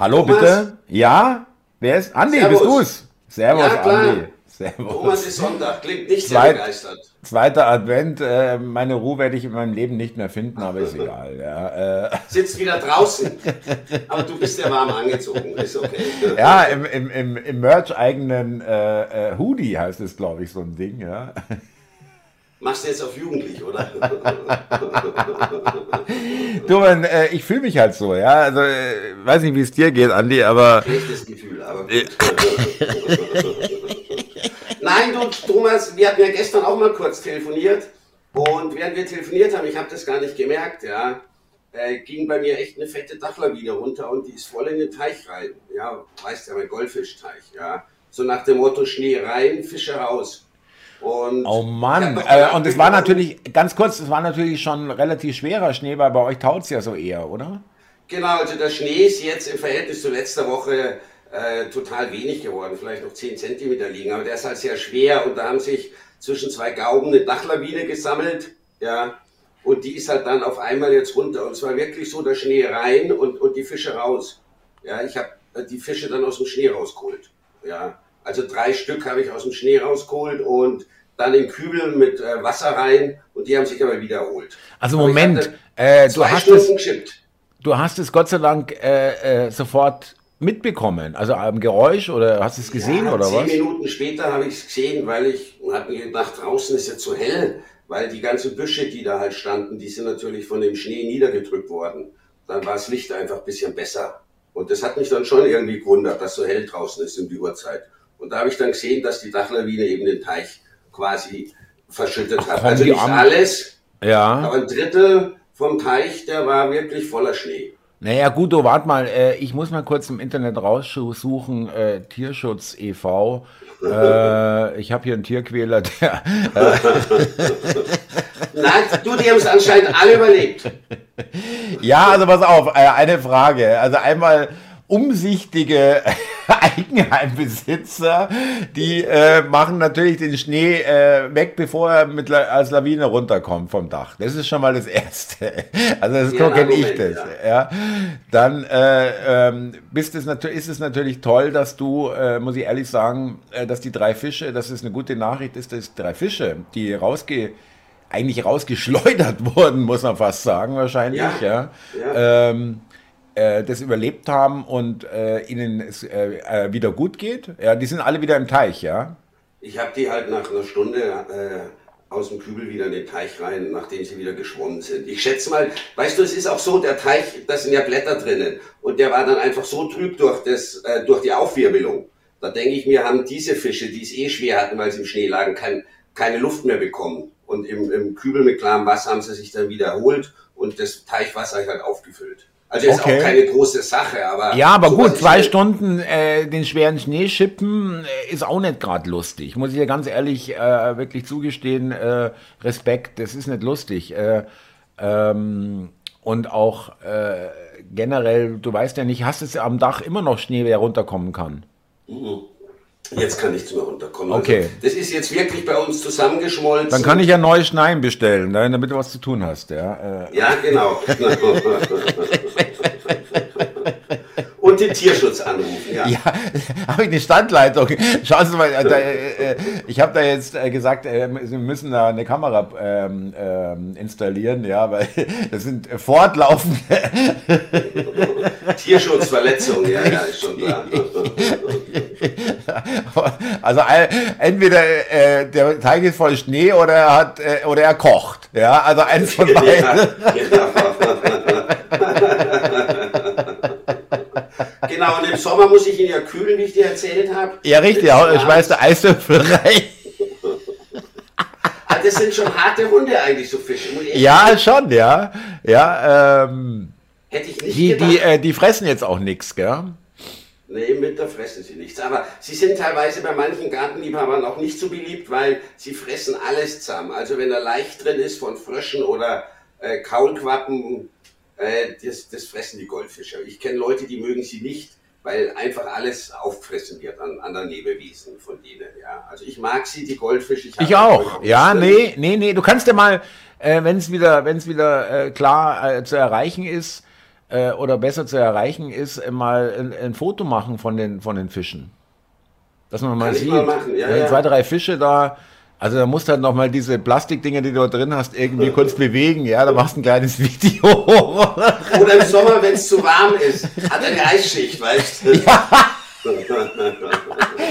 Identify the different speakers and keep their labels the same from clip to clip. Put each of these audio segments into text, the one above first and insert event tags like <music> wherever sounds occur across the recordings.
Speaker 1: Hallo,
Speaker 2: Thomas?
Speaker 1: bitte? Ja? Wer ist? Andi,
Speaker 2: Servus.
Speaker 1: bist du's? Servus,
Speaker 2: Ja, klar.
Speaker 1: Andi. Servus.
Speaker 2: Thomas ist Sonntag, klingt nicht sehr
Speaker 1: Zweit-
Speaker 2: begeistert.
Speaker 1: Zweiter Advent. Äh, meine Ruhe werde ich in meinem Leben nicht mehr finden, aber ist egal. Ja, äh,
Speaker 2: Sitzt wieder draußen. Aber du bist ja warm angezogen, ist okay.
Speaker 1: ja im, im, im, im Merch-eigenen äh, äh, Hoodie heißt es, glaube ich, so ein Ding. Ja.
Speaker 2: Machst du jetzt auf jugendlich, oder? <laughs>
Speaker 1: Du, man, äh, ich fühle mich halt so, ja. Also, äh, weiß nicht, wie es dir geht, Andi, aber
Speaker 2: Schlechtes Gefühl, aber. <laughs> Nein, du, Thomas, wir hatten ja gestern auch mal kurz telefoniert. Und während wir telefoniert haben, ich habe das gar nicht gemerkt, ja, äh, ging bei mir echt eine fette Dachlawine runter und die ist voll in den Teich rein. Ja, weißt ja, mein Goldfischteich, ja. So nach dem Motto Schnee rein, Fische raus. Und
Speaker 1: Oh Mann, äh, und es war natürlich, ganz kurz, es war natürlich schon relativ schwerer Schnee, weil bei euch taut es ja so eher, oder?
Speaker 2: Genau, also der Schnee ist jetzt im Verhältnis zu letzter Woche äh, total wenig geworden, vielleicht noch 10 Zentimeter liegen, aber der ist halt sehr schwer und da haben sich zwischen zwei Gauben eine Dachlawine gesammelt, ja, und die ist halt dann auf einmal jetzt runter und zwar wirklich so der Schnee rein und, und die Fische raus. Ja, ich habe die Fische dann aus dem Schnee rausgeholt, ja, also drei Stück habe ich aus dem Schnee rausgeholt und dann in Kübel mit äh, Wasser rein und die haben sich aber wieder erholt.
Speaker 1: Also
Speaker 2: Aber
Speaker 1: Moment, äh, du, hast
Speaker 2: Stunden
Speaker 1: es,
Speaker 2: geschippt.
Speaker 1: du hast es Gott sei Dank äh, äh, sofort mitbekommen, also am Geräusch oder hast du es gesehen
Speaker 2: ja,
Speaker 1: oder
Speaker 2: zehn
Speaker 1: was?
Speaker 2: Minuten später habe ich es gesehen, weil ich habe mir gedacht, draußen ist jetzt so hell, weil die ganzen Büsche, die da halt standen, die sind natürlich von dem Schnee niedergedrückt worden. Dann war das Licht einfach ein bisschen besser. Und das hat mich dann schon irgendwie gewundert, dass so hell draußen ist um die Uhrzeit. Und da habe ich dann gesehen, dass die Dachlawine eben den Teich quasi verschüttet hat. Also nicht alles,
Speaker 1: Ja.
Speaker 2: aber ein Drittel vom Teich, der war wirklich voller Schnee.
Speaker 1: Naja, gut, du wart mal, äh, ich muss mal kurz im Internet raussuchen, äh, Tierschutz e.V. <laughs> Äh, ich habe hier einen Tierquäler, <laughs> der.
Speaker 2: Nein, du, die haben es anscheinend alle überlebt.
Speaker 1: Ja, also pass auf, äh, eine Frage. Also einmal umsichtige <laughs> Eigenheimbesitzer, die äh, machen natürlich den Schnee äh, weg, bevor er mit als Lawine runterkommt vom Dach. Das ist schon mal das Erste. <laughs> Also das
Speaker 2: Ja,
Speaker 1: kenne ich das. Ja. Dann äh, ähm, bist es ist es natürlich toll, dass du, äh, muss ich ehrlich sagen, äh, dass die drei Fische, dass es eine gute Nachricht ist, dass drei Fische, die rausge eigentlich rausgeschleudert <laughs> wurden, muss man fast sagen, wahrscheinlich, ja.
Speaker 2: Ja,
Speaker 1: Ähm, äh, das überlebt haben und äh, ihnen es äh, äh, wieder gut geht. Ja, die sind alle wieder im Teich, ja.
Speaker 2: Ich habe die halt nach einer Stunde aus dem Kübel wieder in den Teich rein, nachdem sie wieder geschwommen sind. Ich schätze mal, weißt du, es ist auch so, der Teich, da sind ja Blätter drinnen und der war dann einfach so trüb durch, das, durch die Aufwirbelung. Da denke ich mir, haben diese Fische, die es eh schwer hatten, weil sie im Schnee lagen, kein, keine Luft mehr bekommen. Und im, im Kübel mit klarem Wasser haben sie sich dann wieder erholt und das Teichwasser halt aufgefüllt. Also ist
Speaker 1: Okay.
Speaker 2: auch keine große Sache, aber...
Speaker 1: Ja, aber gut, zwei
Speaker 2: halt-
Speaker 1: Stunden äh, den schweren Schnee schippen äh, ist auch nicht gerade lustig. Muss ich dir ganz ehrlich äh, wirklich zugestehen. Äh, Respekt, das ist nicht lustig. Äh, ähm, und auch äh, generell, du weißt ja nicht, hast es am Dach immer noch Schnee, wer runterkommen kann?
Speaker 2: Jetzt kann nichts mehr runterkommen.
Speaker 1: Okay.
Speaker 2: Also, das ist jetzt wirklich bei uns zusammengeschmolzen.
Speaker 1: Dann kann ich ja neue Schneien bestellen, ne, damit du was zu tun hast. Ja, äh,
Speaker 2: Ja, genau. <laughs> <laughs> Und den Tierschutz anrufen, ja.
Speaker 1: Ja, <laughs> habe ich eine Standleitung. Schauen Sie mal, äh, da, äh, äh, ich habe da jetzt äh, gesagt, äh, Sie müssen da eine Kamera ähm, ähm, installieren, ja, weil <laughs> das sind fortlaufende. <laughs>
Speaker 2: Tierschutzverletzung, ja, ja, ist schon klar.
Speaker 1: Also entweder äh, der Teig ist voll Schnee oder er hat oder er kocht, ja, also eins von beiden.
Speaker 2: Ja, genau. Genau, und im Sommer muss ich ihn ja kühlen, wie ich dir erzählt habe.
Speaker 1: Ja, richtig, ja, schmeißt der Eiswürfel rein.
Speaker 2: Ah, das sind schon harte Hunde eigentlich, so Fische. ich
Speaker 1: Ja, schon, ja, ja. Ähm,
Speaker 2: Hätte ich nicht
Speaker 1: die,
Speaker 2: gedacht.
Speaker 1: die, äh, die fressen jetzt auch nichts, gell?
Speaker 2: Nee, im Winter fressen sie nichts. Aber sie sind teilweise bei manchen Gartenliebhabern auch nicht so beliebt, weil sie fressen alles zusammen. Also wenn da leicht drin ist von Fröschen oder äh, Kaulquappen, äh, das, das fressen die Goldfische. Ich kenne Leute, die mögen sie nicht, weil einfach alles auffressen wird an anderen Lebewesen von denen. Ja. Also ich mag sie, die Goldfische.
Speaker 1: Ich
Speaker 2: habe
Speaker 1: auch. Ja, nee, nee, nee. Du kannst ja mal, äh, wenn es wieder, wenn es wieder äh, klar äh, zu erreichen ist, äh, oder besser zu erreichen ist, äh, mal ein, ein, Foto machen von den, von den Fischen. Dass man mal Kann sieht, mal ja, ja. zwei, drei Fische da, also da musst du halt nochmal diese Plastikdinger, die du da drin hast, irgendwie kurz bewegen, ja, da machst du ein kleines <laughs> Video.
Speaker 2: Oder im Sommer, wenn es zu warm ist, hat er eine Eisschicht, weißt du? Ja.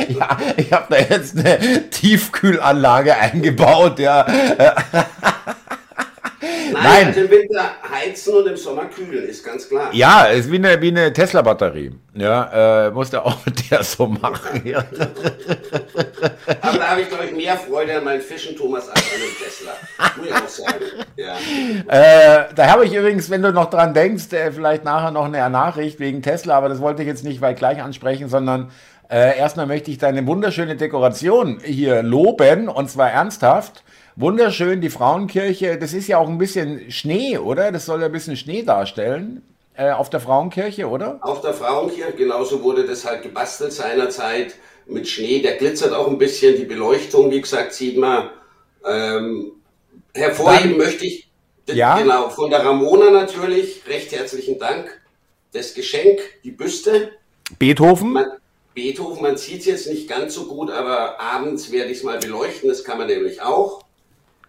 Speaker 1: ja, ich habe da jetzt eine Tiefkühlanlage eingebaut, ja.
Speaker 2: Nein, im Winter heizen und im Sommer kühlen, ist ganz klar.
Speaker 1: Ja, ist wie eine, wie eine Tesla-Batterie. Ja, äh, du auch <laughs> mit der so machen. Ja. <laughs>
Speaker 2: Aber da habe ich, glaube ich, mehr Freude an meinen Fischen, Thomas, als an dem Tesla. Muss ich auch sagen. Ja.
Speaker 1: Äh, da habe ich übrigens, wenn du noch dran denkst, äh, vielleicht nachher noch eine Nachricht wegen Tesla, aber das wollte ich jetzt nicht weit gleich ansprechen, sondern äh, erstmal möchte ich deine wunderschöne Dekoration hier loben und zwar ernsthaft. Wunderschön, die Frauenkirche. Das ist ja auch ein bisschen Schnee, oder? Das soll ja ein bisschen Schnee darstellen. Äh, auf der Frauenkirche, oder?
Speaker 2: Auf der Frauenkirche, genauso wurde das halt gebastelt seinerzeit mit Schnee. Der glitzert auch ein bisschen. Die Beleuchtung, wie gesagt, sieht man. Ähm, hervorheben Dann, möchte ich, ja? genau, von der Ramona natürlich, recht herzlichen Dank. Das Geschenk, die Büste.
Speaker 1: Beethoven?
Speaker 2: Man, Beethoven, man sieht es jetzt nicht ganz so gut, aber abends werde ich es mal beleuchten. Das kann man nämlich auch.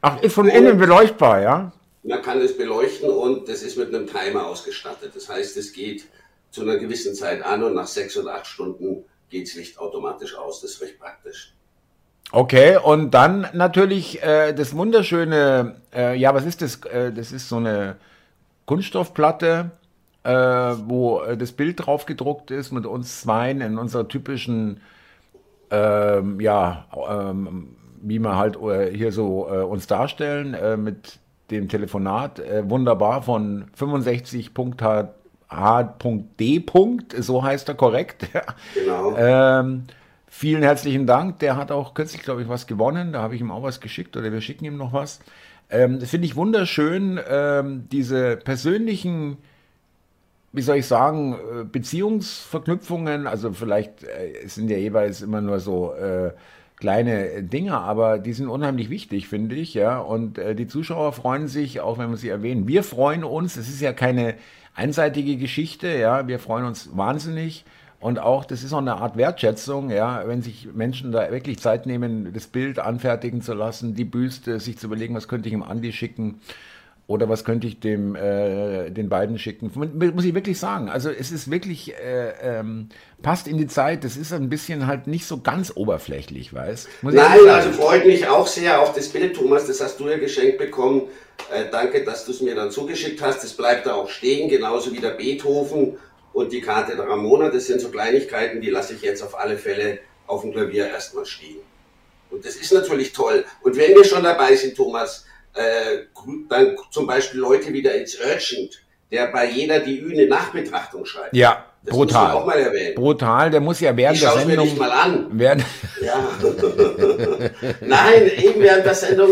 Speaker 1: Ach, ist von und innen beleuchtbar, ja?
Speaker 2: Man kann es beleuchten und das ist mit einem Timer ausgestattet. Das heißt, es geht zu einer gewissen Zeit an und nach sechs oder acht Stunden geht das Licht automatisch aus. Das ist recht praktisch.
Speaker 1: Okay, und dann natürlich äh, das wunderschöne, äh, ja, was ist das? Äh, das ist so eine Kunststoffplatte, äh, wo äh, das Bild drauf gedruckt ist mit uns zweien in unserer typischen, ähm, ja, ähm, wie wir halt äh, hier so äh, uns darstellen äh, mit dem Telefonat. Wunderbar von 65.h.d. So heißt er korrekt. <laughs> Genau. ähm, vielen herzlichen Dank. Der hat auch kürzlich, glaube ich, was gewonnen. Da habe ich ihm auch was geschickt oder wir schicken ihm noch was. Ähm, das finde ich wunderschön, ähm, diese persönlichen wie soll ich sagen, Beziehungsverknüpfungen, also vielleicht sind ja jeweils immer nur so äh, kleine Dinge, aber die sind unheimlich wichtig, finde ich, ja. Und äh, die Zuschauer freuen sich, auch wenn wir sie erwähnen. Wir freuen uns. Es ist ja keine einseitige Geschichte, ja. Wir freuen uns wahnsinnig. Und auch, das ist auch eine Art Wertschätzung, ja, wenn sich Menschen da wirklich Zeit nehmen, das Bild anfertigen zu lassen, die Büste, sich zu überlegen, was könnte ich ihm Andi schicken oder was könnte ich dem äh, den beiden schicken? Muss ich wirklich sagen. Also es ist wirklich äh, ähm, passt in die Zeit. Das ist ein bisschen halt nicht so ganz oberflächlich, weißt?
Speaker 2: Muss Nein, also freut mich auch sehr auf das Bild, Thomas. Das hast du ja geschenkt bekommen. Äh, danke, dass du es mir dann zugeschickt hast. Das bleibt da auch stehen, genauso wie der Beethoven und die Karte der Ramona. Das sind so Kleinigkeiten, die lasse ich jetzt auf alle Fälle auf dem Klavier erstmal stehen. Und das ist natürlich toll. Und wenn wir schon dabei sind, Thomas, äh, dann zum Beispiel Leute wie der It's Urgent, der bei jeder DÜ eine Nachbetrachtung schreibt.
Speaker 1: Ja, das brutal. auch mal erwähnen. Brutal, der muss ja während ich der Sendung.
Speaker 2: Mir nicht mal an. Während <laughs> ja. <laughs> Nein, eben während der Sendung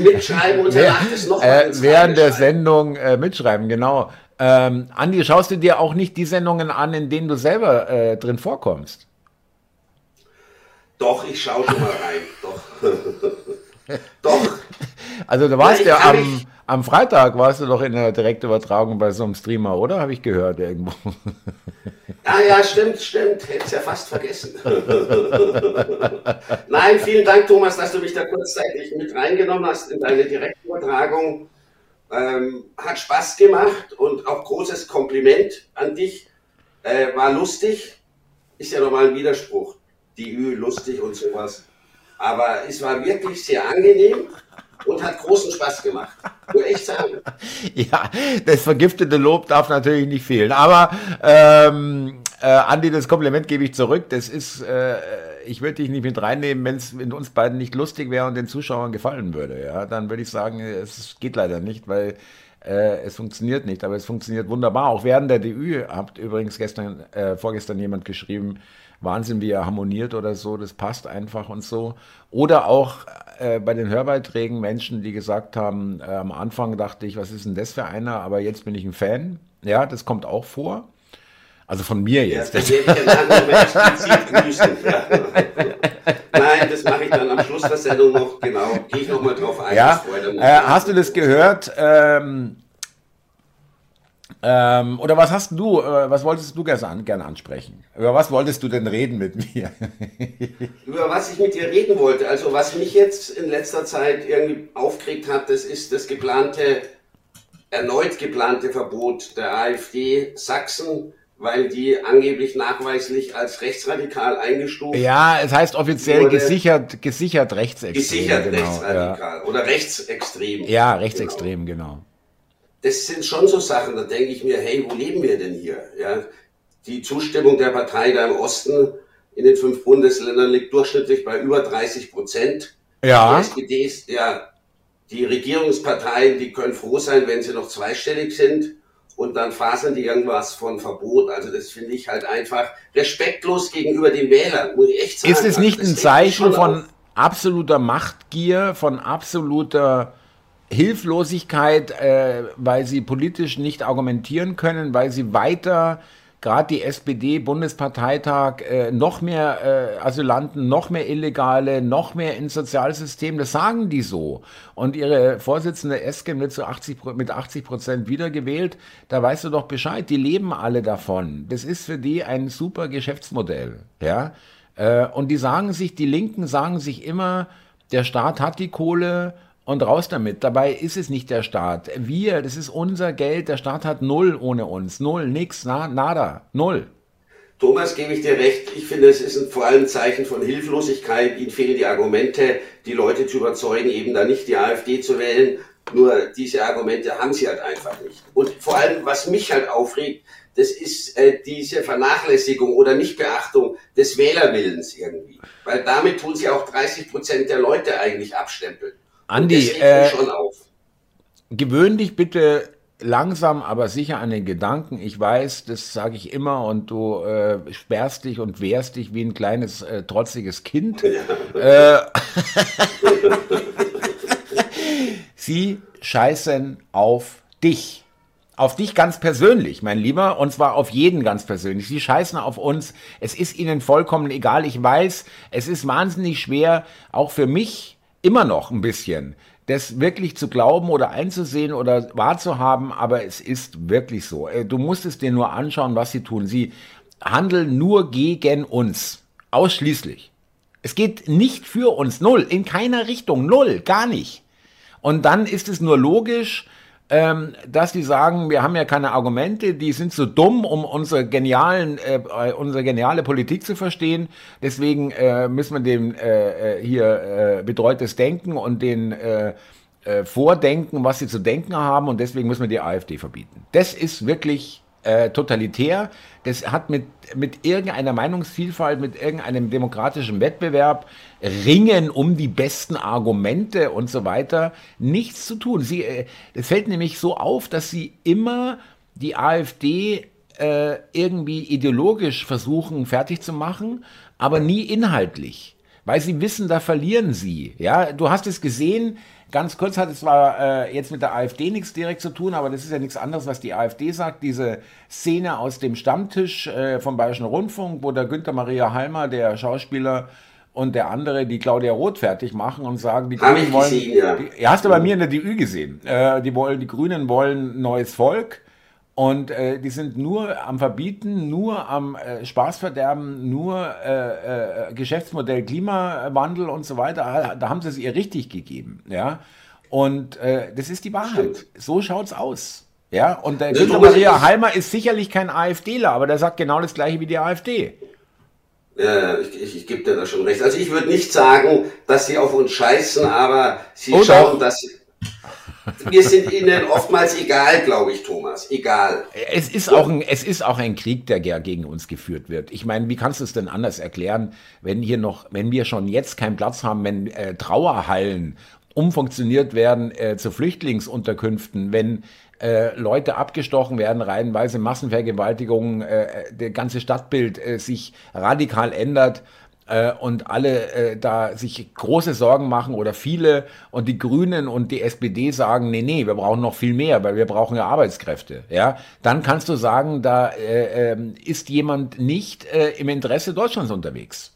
Speaker 2: mitschreiben und danach
Speaker 1: das noch äh, Während der Sendung äh, mitschreiben, genau. Ähm, Andi, schaust du dir auch nicht die Sendungen an, in denen du selber äh, drin vorkommst?
Speaker 2: Doch, ich schaue schon mal rein. Doch. <laughs> Doch.
Speaker 1: Also du warst ja, ja am, am Freitag warst du doch in der Direktübertragung bei so einem Streamer, oder? Habe ich gehört irgendwo. <laughs>
Speaker 2: Ah ja, stimmt, stimmt. Hätte es ja fast vergessen. <laughs> Nein, vielen Dank, Thomas, dass du mich da kurzzeitig mit reingenommen hast in deine Direktübertragung. Ähm, hat Spaß gemacht und auch großes Kompliment an dich. Äh, war lustig. Ist ja nochmal ein Widerspruch. Die Ü, lustig und sowas. Aber es war wirklich sehr angenehm und hat großen Spaß gemacht. Nur echt sagen. <laughs>
Speaker 1: ja, das vergiftete Lob darf natürlich nicht fehlen. Aber ähm, äh, Andi, das Kompliment gebe ich zurück. Das ist, äh, ich würde dich nicht mit reinnehmen, wenn es in uns beiden nicht lustig wäre und den Zuschauern gefallen würde. Ja, dann würde ich sagen, es geht leider nicht, weil äh, es funktioniert nicht. Aber es funktioniert wunderbar. Auch während der DÜ habt übrigens gestern, äh, vorgestern jemand geschrieben, Wahnsinn, wie er harmoniert oder so, das passt einfach und so. Oder auch äh, bei den Hörbeiträgen Menschen, die gesagt haben, äh, am Anfang dachte ich, was ist denn das für einer, aber jetzt bin ich ein Fan. Ja, das kommt auch vor. Also von mir jetzt. Ja, das
Speaker 2: Nein, das mache ich dann am Schluss der Sendung noch, genau. Gehe ich nochmal drauf ein.
Speaker 1: Ja, äh, hast du das gehört? Ähm, Ähm, oder was hast du, äh, was wolltest du gerne, gerne ansprechen? Über was wolltest du denn reden mit mir? <laughs>
Speaker 2: Über was ich mit dir reden wollte. Also was mich jetzt in letzter Zeit irgendwie aufgeregt hat, das ist das geplante, erneut geplante Verbot der AfD Sachsen weil die angeblich nachweislich als rechtsradikal eingestuft
Speaker 1: Ja, es heißt offiziell gesichert, gesichert rechtsextrem.
Speaker 2: Gesichert genau, rechtsradikal ja. oder rechtsextrem.
Speaker 1: Ja, rechtsextrem, genau. genau.
Speaker 2: Das sind schon so Sachen, da denke ich mir, hey, wo leben wir denn hier? Ja, die Zustimmung der Partei da im Osten in den fünf Bundesländern liegt durchschnittlich bei über 30 Prozent.
Speaker 1: Ja.
Speaker 2: Die SPD ist, ja, die Regierungsparteien, die können froh sein, wenn sie noch zweistellig sind und dann fasern die irgendwas von Verbot. Also das finde ich halt einfach respektlos gegenüber den Wählern, muss ich echt sagen.
Speaker 1: Ist es nicht also ein Zeichen von absoluter Machtgier, von absoluter Hilflosigkeit, äh, weil sie politisch nicht argumentieren können, weil sie weiter gerade die SPD-Bundesparteitag äh, noch mehr äh, Asylanten, noch mehr Illegale, noch mehr ins Sozialsystem, das sagen die so. Und ihre Vorsitzende Esken wird zu 80, mit 80 Prozent wiedergewählt, da weißt du doch Bescheid, die leben alle davon. Das ist für die ein super Geschäftsmodell. Ja? Äh, und die sagen sich, die Linken sagen sich immer, der Staat hat die Kohle und raus damit. Dabei ist es nicht der Staat. Wir, das ist unser Geld. Der Staat hat null ohne uns. Null, nix, na, nada, null.
Speaker 2: Thomas, gebe ich dir recht. Ich finde, es ist ein, vor allem ein Zeichen von Hilflosigkeit. Ihnen fehlen die Argumente, die Leute zu überzeugen, eben da nicht die AfD zu wählen. Nur diese Argumente haben sie halt einfach nicht. Und vor allem, was mich halt aufregt, das ist äh, diese Vernachlässigung oder Nichtbeachtung des Wählerwillens irgendwie. Weil damit tun sie auch 30 Prozent der Leute eigentlich abstempeln.
Speaker 1: Andi, äh, gewöhn dich bitte langsam, aber sicher an den Gedanken. Ich weiß, das sage ich immer und du äh, sperrst dich und wehrst dich wie ein kleines äh, trotziges Kind. Äh, <laughs> Sie scheißen auf dich. Auf dich ganz persönlich, mein Lieber, und zwar auf jeden ganz persönlich. Sie scheißen auf uns. Es ist ihnen vollkommen egal. Ich weiß, es ist wahnsinnig schwer, auch für mich, immer noch ein bisschen, das wirklich zu glauben oder einzusehen oder wahrzuhaben, aber es ist wirklich so. Äh, du musst es dir nur anschauen, was sie tun. Sie handeln nur gegen uns. Ausschließlich. Es geht nicht für uns. Null. In keiner Richtung. Null. Gar nicht. Und dann ist es nur logisch, ähm, dass die sagen, wir haben ja keine Argumente, die sind zu dumm, um unsere genialen, äh, äh, unsere geniale Politik zu verstehen. Deswegen äh, müssen wir dem äh, äh hier äh, betreutes Denken und den äh, äh, Vordenken, was sie zu denken haben, und deswegen müssen wir die AfD verbieten. Das ist wirklich äh, totalitär. Das hat mit, mit irgendeiner Meinungsvielfalt, mit irgendeinem demokratischen Wettbewerb, Ringen um die besten Argumente und so weiter nichts zu tun. Sie, äh, es fällt nämlich so auf, dass sie immer die AfD äh, irgendwie ideologisch versuchen fertig zu machen, aber nie inhaltlich. Weil sie wissen, da verlieren sie. Ja, du hast es gesehen, Ganz kurz hat es zwar äh, jetzt mit der AfD nichts direkt zu tun, aber das ist ja nichts anderes, was die AfD sagt. Diese Szene aus dem Stammtisch äh, vom Bayerischen Rundfunk, wo der Günther Maria Halmer, der Schauspieler, und der andere, die Claudia Roth fertig machen und sagen, die
Speaker 2: Grünen wollen. Gesehen, ja.
Speaker 1: Die, hast du bei mir in der DÜ gesehen? Äh, die wollen, die Grünen wollen neues Volk. Und äh, die sind nur am Verbieten, nur am äh, Spaßverderben, nur äh, äh, Geschäftsmodell Klimawandel und so weiter. Da haben sie es ihr richtig gegeben. Ja? Und äh, das ist die Wahrheit. Stimmt. So schaut's aus. Ja? Und der Günther Maria Halmer ist sicherlich kein AfDler, aber der sagt genau das gleiche wie die AfD.
Speaker 2: Ja, ich, ich, ich gebe dir da schon recht. Also ich würde nicht sagen, dass sie auf uns scheißen, aber sie oh, schauen, dass sie wir sind ihnen oftmals egal, glaube ich, Thomas. Egal.
Speaker 1: Es ist, auch ein, es ist auch ein Krieg, der gegen uns geführt wird. Ich meine, wie kannst du es denn anders erklären, wenn hier noch, wenn wir schon jetzt keinen Platz haben, wenn äh, Trauerhallen umfunktioniert werden äh, zu Flüchtlingsunterkünften, wenn äh, Leute abgestochen werden, reihenweise Massenvergewaltigungen, äh, äh der ganze Stadtbild äh, sich radikal ändert äh, und alle äh, da sich große Sorgen machen oder viele und die Grünen und die SPD sagen, nee, nee, wir brauchen noch viel mehr, weil wir brauchen ja Arbeitskräfte, ja, dann kannst du sagen, da äh, ähm, ist jemand nicht äh, im Interesse Deutschlands unterwegs.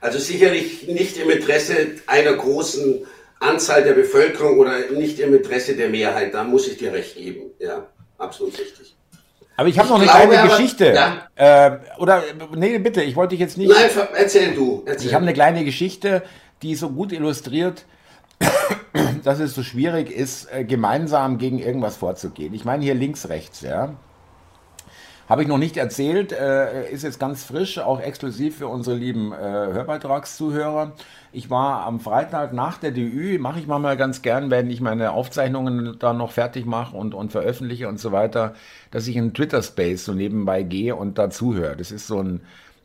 Speaker 2: Also sicherlich nicht im Interesse einer großen Anzahl der Bevölkerung oder nicht im Interesse der Mehrheit, da muss ich dir recht geben, ja. absolut richtig.
Speaker 1: Aber ich habe noch eine glaube, kleine Geschichte. Ja. Äh, oder, nee, bitte, ich wollte dich jetzt nicht.
Speaker 2: Nein, erzähl du. Erzähl.
Speaker 1: Ich habe eine kleine Geschichte, die so gut illustriert, <coughs> dass es so schwierig ist, äh, gemeinsam gegen irgendwas vorzugehen. Ich meine hier links, rechts, ja. Habe ich noch nicht erzählt, äh, ist jetzt ganz frisch, auch exklusiv für unsere lieben äh, Hörbeitragszuhörer. Ich war am Freitag nach der DÜ, mache ich manchmal ganz gern, wenn ich meine Aufzeichnungen da noch fertig mache und, und veröffentliche und so weiter, dass ich in Twitter-Space so nebenbei gehe und da zuhöre. Das ist so ein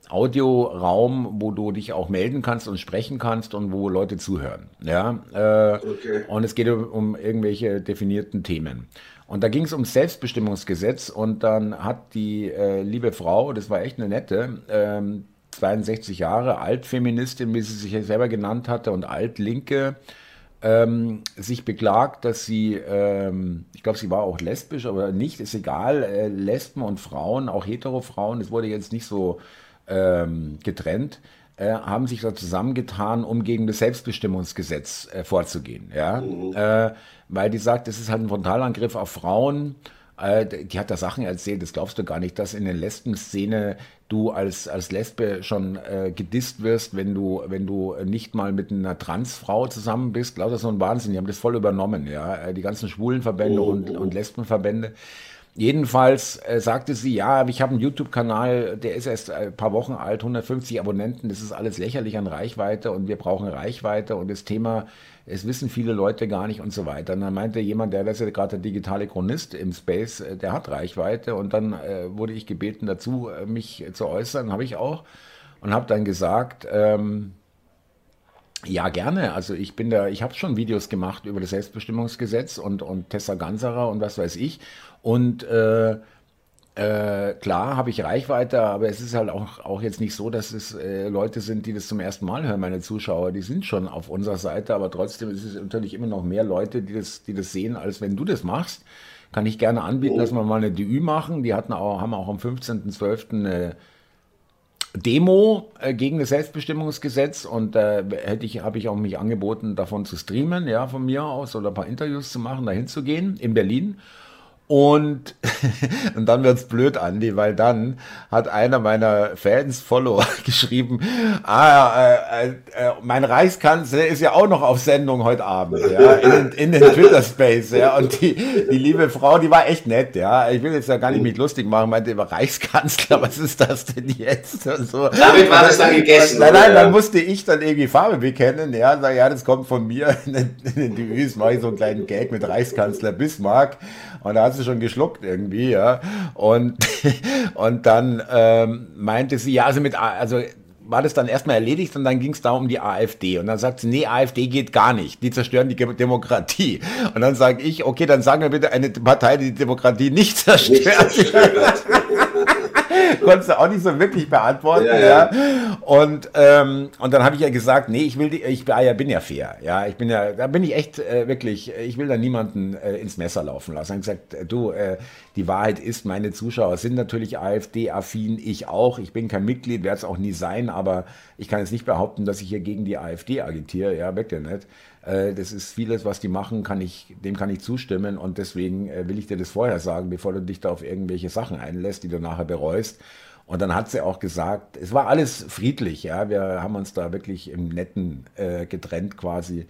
Speaker 1: Audioraum, wo du dich auch melden kannst und sprechen kannst und wo Leute zuhören. Ja, äh, okay. Und es geht um irgendwelche definierten Themen. Und da ging es ums Selbstbestimmungsgesetz und dann hat die äh, liebe Frau, das war echt eine nette, ähm, 62 Jahre, Altfeministin, wie sie sich selber genannt hatte, und Altlinke, ähm, sich beklagt, dass sie, ähm, ich glaube, sie war auch lesbisch, aber nicht, ist egal, äh, Lesben und Frauen, auch Hetero-Frauen, es wurde jetzt nicht so ähm, getrennt, äh, haben sich da zusammengetan, um gegen das Selbstbestimmungsgesetz äh, vorzugehen. Ja? Mhm. Weil die sagt, es ist halt ein Frontalangriff auf Frauen. Äh, die hat da Sachen erzählt, das glaubst du gar nicht, dass in der Lesben-Szene du als, als Lesbe schon äh, gedisst wirst, wenn du, wenn du nicht mal mit einer Transfrau zusammen bist. Lauter so ein Wahnsinn, die haben das voll übernommen, ja. Äh, die ganzen Schwulenverbände oh. und, und Lesbenverbände. Jedenfalls äh, sagte sie, ja, ich habe einen YouTube-Kanal, der ist erst ein paar Wochen alt, 150 Abonnenten, das ist alles lächerlich an Reichweite und wir brauchen Reichweite und das Thema, es wissen viele Leute gar nicht und so weiter. Und dann meinte jemand, der ist ja gerade der digitale Chronist im Space, äh, der hat Reichweite und dann äh, wurde ich gebeten dazu, äh, mich zu äußern, habe ich auch und habe dann gesagt, ähm, ja, gerne. Also ich bin da, ich habe schon Videos gemacht über das Selbstbestimmungsgesetz und, und Tessa Ganserer und was weiß ich. Und äh, äh, klar habe ich Reichweite, aber es ist halt auch, auch jetzt nicht so, dass es äh, Leute sind, die das zum ersten Mal hören, meine Zuschauer. Die sind schon auf unserer Seite, aber trotzdem ist es natürlich immer noch mehr Leute, die das, die das sehen, als wenn du das machst. Kann ich gerne anbieten, oh. dass wir mal eine DÜ machen. Die hatten auch, haben auch am 15.12. eine Demo äh, gegen das Selbstbestimmungsgesetz und äh, hätte ich, habe ich auch mich angeboten, davon zu streamen, ja, von mir aus oder ein paar Interviews zu machen, dahin zu gehen in Berlin. Und, <laughs> und dann wird's blöd, Andi, weil dann hat einer meiner Fans, Follower, <laughs> geschrieben, ah, äh, äh, äh, mein Reichskanzler ist ja auch noch auf Sendung heute Abend, ja, in, in den Twitter-Space, ja, und die, die liebe Frau, die war echt nett, ja, ich will jetzt ja gar nicht mich lustig machen, meinte immer Reichskanzler, <laughs> was ist das denn jetzt? Und so.
Speaker 2: Damit war das dann gegessen.
Speaker 1: Nein, nein, dann musste ich dann irgendwie Farbe bekennen, ja, sag, ja, das kommt von mir, in den, in den Debüts mache ich so einen kleinen Gag mit Reichskanzler Bismarck, und da hat sie schon geschluckt irgendwie, ja. Und, <laughs> und dann ähm, meinte sie, ja, also mit, also war das dann erstmal erledigt und dann ging es da um die AfD. Und dann sagt sie, nee, AfD geht gar nicht. Die zerstören die Demokratie. Und dann sage ich, okay, dann sagen wir bitte eine Partei, die die Demokratie nicht <laughs> zerstört. Nicht zerstört. <laughs> konntest du auch nicht so wirklich beantworten. Ja, ja. Und, ähm, und dann habe ich ja gesagt, nee, ich will, die, ich ah, ja, bin ja fair. Ja, ich bin ja, da bin ich echt äh, wirklich, ich will da niemanden äh, ins Messer laufen lassen. Ich habe gesagt, äh, du, äh, die Wahrheit ist, meine Zuschauer sind natürlich AfD-affin, ich auch. Ich bin kein Mitglied, werde es auch nie sein, aber ich kann jetzt nicht behaupten, dass ich hier gegen die AfD agitiere. Ja, weg dir nicht. Äh, das ist vieles, was die machen, kann ich, dem kann ich zustimmen und deswegen äh, will ich dir das vorher sagen, bevor du dich da auf irgendwelche Sachen einlässt, die du nachher bereust. Und dann hat sie auch gesagt, es war alles friedlich, ja, wir haben uns da wirklich im Netten äh, getrennt quasi,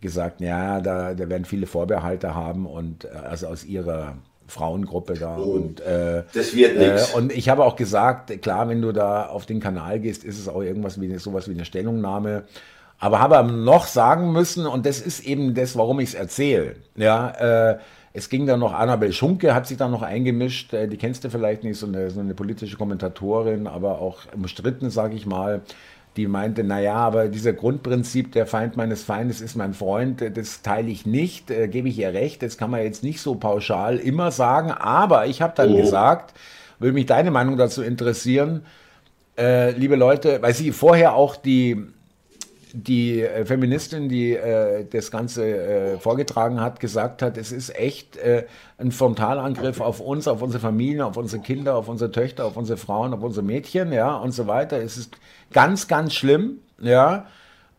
Speaker 1: gesagt, ja, da, da werden viele Vorbehalte haben und äh, also aus ihrer Frauengruppe da oh, und äh,
Speaker 2: das wird nichts.
Speaker 1: Äh, und ich habe auch gesagt, klar, wenn du da auf den Kanal gehst, ist es auch irgendwas wie sowas wie eine Stellungnahme aber habe noch sagen müssen, und das ist eben das, warum ich es erzähle. Ja, äh, es ging dann noch, Annabel Schunke hat sich dann noch eingemischt, äh, die kennst du vielleicht nicht, so eine, so eine politische Kommentatorin, aber auch umstritten, sage ich mal. Die meinte, naja, aber dieser Grundprinzip, der Feind meines Feindes ist mein Freund, äh, das teile ich nicht, äh, gebe ich ihr recht, das kann man jetzt nicht so pauschal immer sagen, aber ich habe dann oh. gesagt, will mich deine Meinung dazu interessieren, äh, liebe Leute, weil sie vorher auch die die äh, Feministin, die äh, das Ganze äh, vorgetragen hat, gesagt hat, es ist echt äh, ein Frontalangriff auf uns, auf unsere Familien, auf unsere Kinder, auf unsere Töchter, auf unsere Frauen, auf unsere Mädchen, ja, und so weiter. Es ist ganz, ganz schlimm, ja.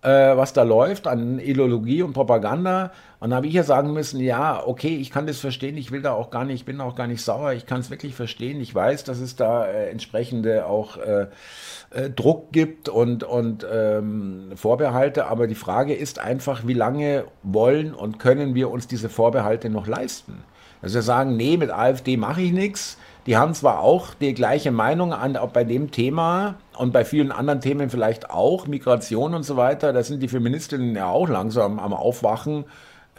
Speaker 1: Äh, was da läuft an Ideologie und Propaganda. Und da habe ich ja sagen müssen, ja, okay, ich kann das verstehen, ich will da auch gar nicht, ich bin auch gar nicht sauer, ich kann es wirklich verstehen. Ich weiß, dass es da äh, entsprechende auch äh, äh, Druck gibt und, und ähm, Vorbehalte, aber die Frage ist einfach, wie lange wollen und können wir uns diese Vorbehalte noch leisten? Dass wir sagen, nee, mit AfD mache ich nichts. Die haben zwar auch die gleiche Meinung an, auch bei dem Thema und bei vielen anderen Themen vielleicht auch, Migration und so weiter, da sind die Feministinnen ja auch langsam am Aufwachen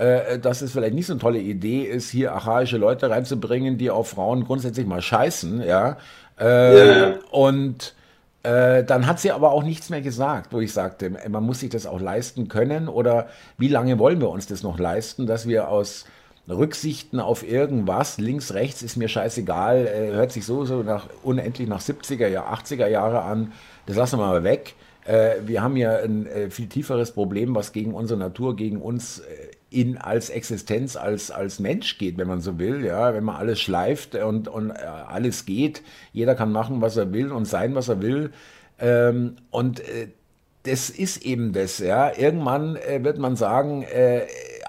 Speaker 1: äh, dass es vielleicht nicht so eine tolle Idee ist, hier archaische Leute reinzubringen, die auf Frauen grundsätzlich mal scheißen, ja. Äh, ja. Und äh, dann hat sie aber auch nichts mehr gesagt, wo ich sagte, man muss sich das auch leisten können oder wie lange wollen wir uns das noch leisten, dass wir aus Rücksichten auf irgendwas, links, rechts ist mir scheißegal, äh, hört sich so, so nach, unendlich nach 70er, ja, 80er Jahre an, das lassen wir mal weg. Äh, wir haben ja ein äh, viel tieferes Problem, was gegen unsere Natur, gegen uns äh, in als Existenz, als, als Mensch geht, wenn man so will, ja, wenn man alles schleift und, und äh, alles geht, jeder kann machen, was er will und sein, was er will. Ähm, und äh, das ist eben das, ja. Irgendwann wird man sagen,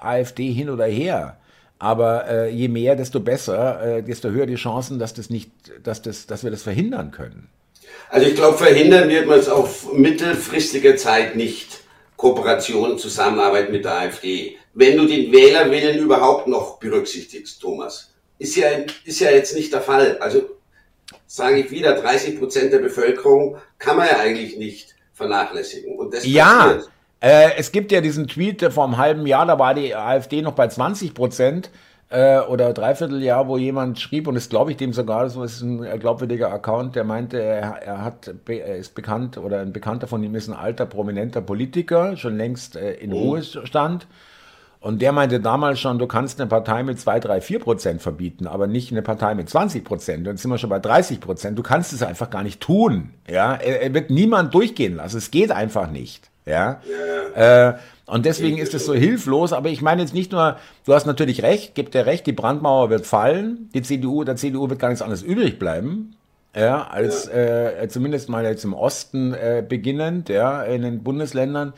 Speaker 1: AfD hin oder her. Aber äh, je mehr, desto besser, äh, desto höher die Chancen, dass das nicht, dass das, dass wir das verhindern können.
Speaker 2: Also ich glaube, verhindern wird man es auf mittelfristige Zeit nicht. Kooperation, Zusammenarbeit mit der AfD wenn du den Wählerwillen überhaupt noch berücksichtigst, Thomas. Ist ja, ist ja jetzt nicht der Fall. Also sage ich wieder, 30 Prozent der Bevölkerung kann man ja eigentlich nicht vernachlässigen.
Speaker 1: Und das ja, äh, es gibt ja diesen Tweet vor einem halben Jahr, da war die AfD noch bei 20 Prozent äh, oder Dreivierteljahr, wo jemand schrieb, und das glaube ich dem sogar, das ist ein glaubwürdiger Account, der meinte, er, er, hat, er ist bekannt oder ein Bekannter von ihm ist ein alter, prominenter Politiker, schon längst äh, in mhm. Ruhestand. Und der meinte damals schon, du kannst eine Partei mit 2, 3, 4 Prozent verbieten, aber nicht eine Partei mit 20 Prozent. Dann sind wir schon bei 30 Prozent. Du kannst es einfach gar nicht tun. Ja, er, er wird niemand durchgehen lassen. Es geht einfach nicht. Ja. Äh, und deswegen ist es so hilflos. Aber ich meine jetzt nicht nur, du hast natürlich recht, gibt dir recht, die Brandmauer wird fallen. Die CDU, der CDU wird gar nichts anderes übrig bleiben. Ja, als. Äh, zumindest mal jetzt im Osten äh, beginnend, ja, in den Bundesländern.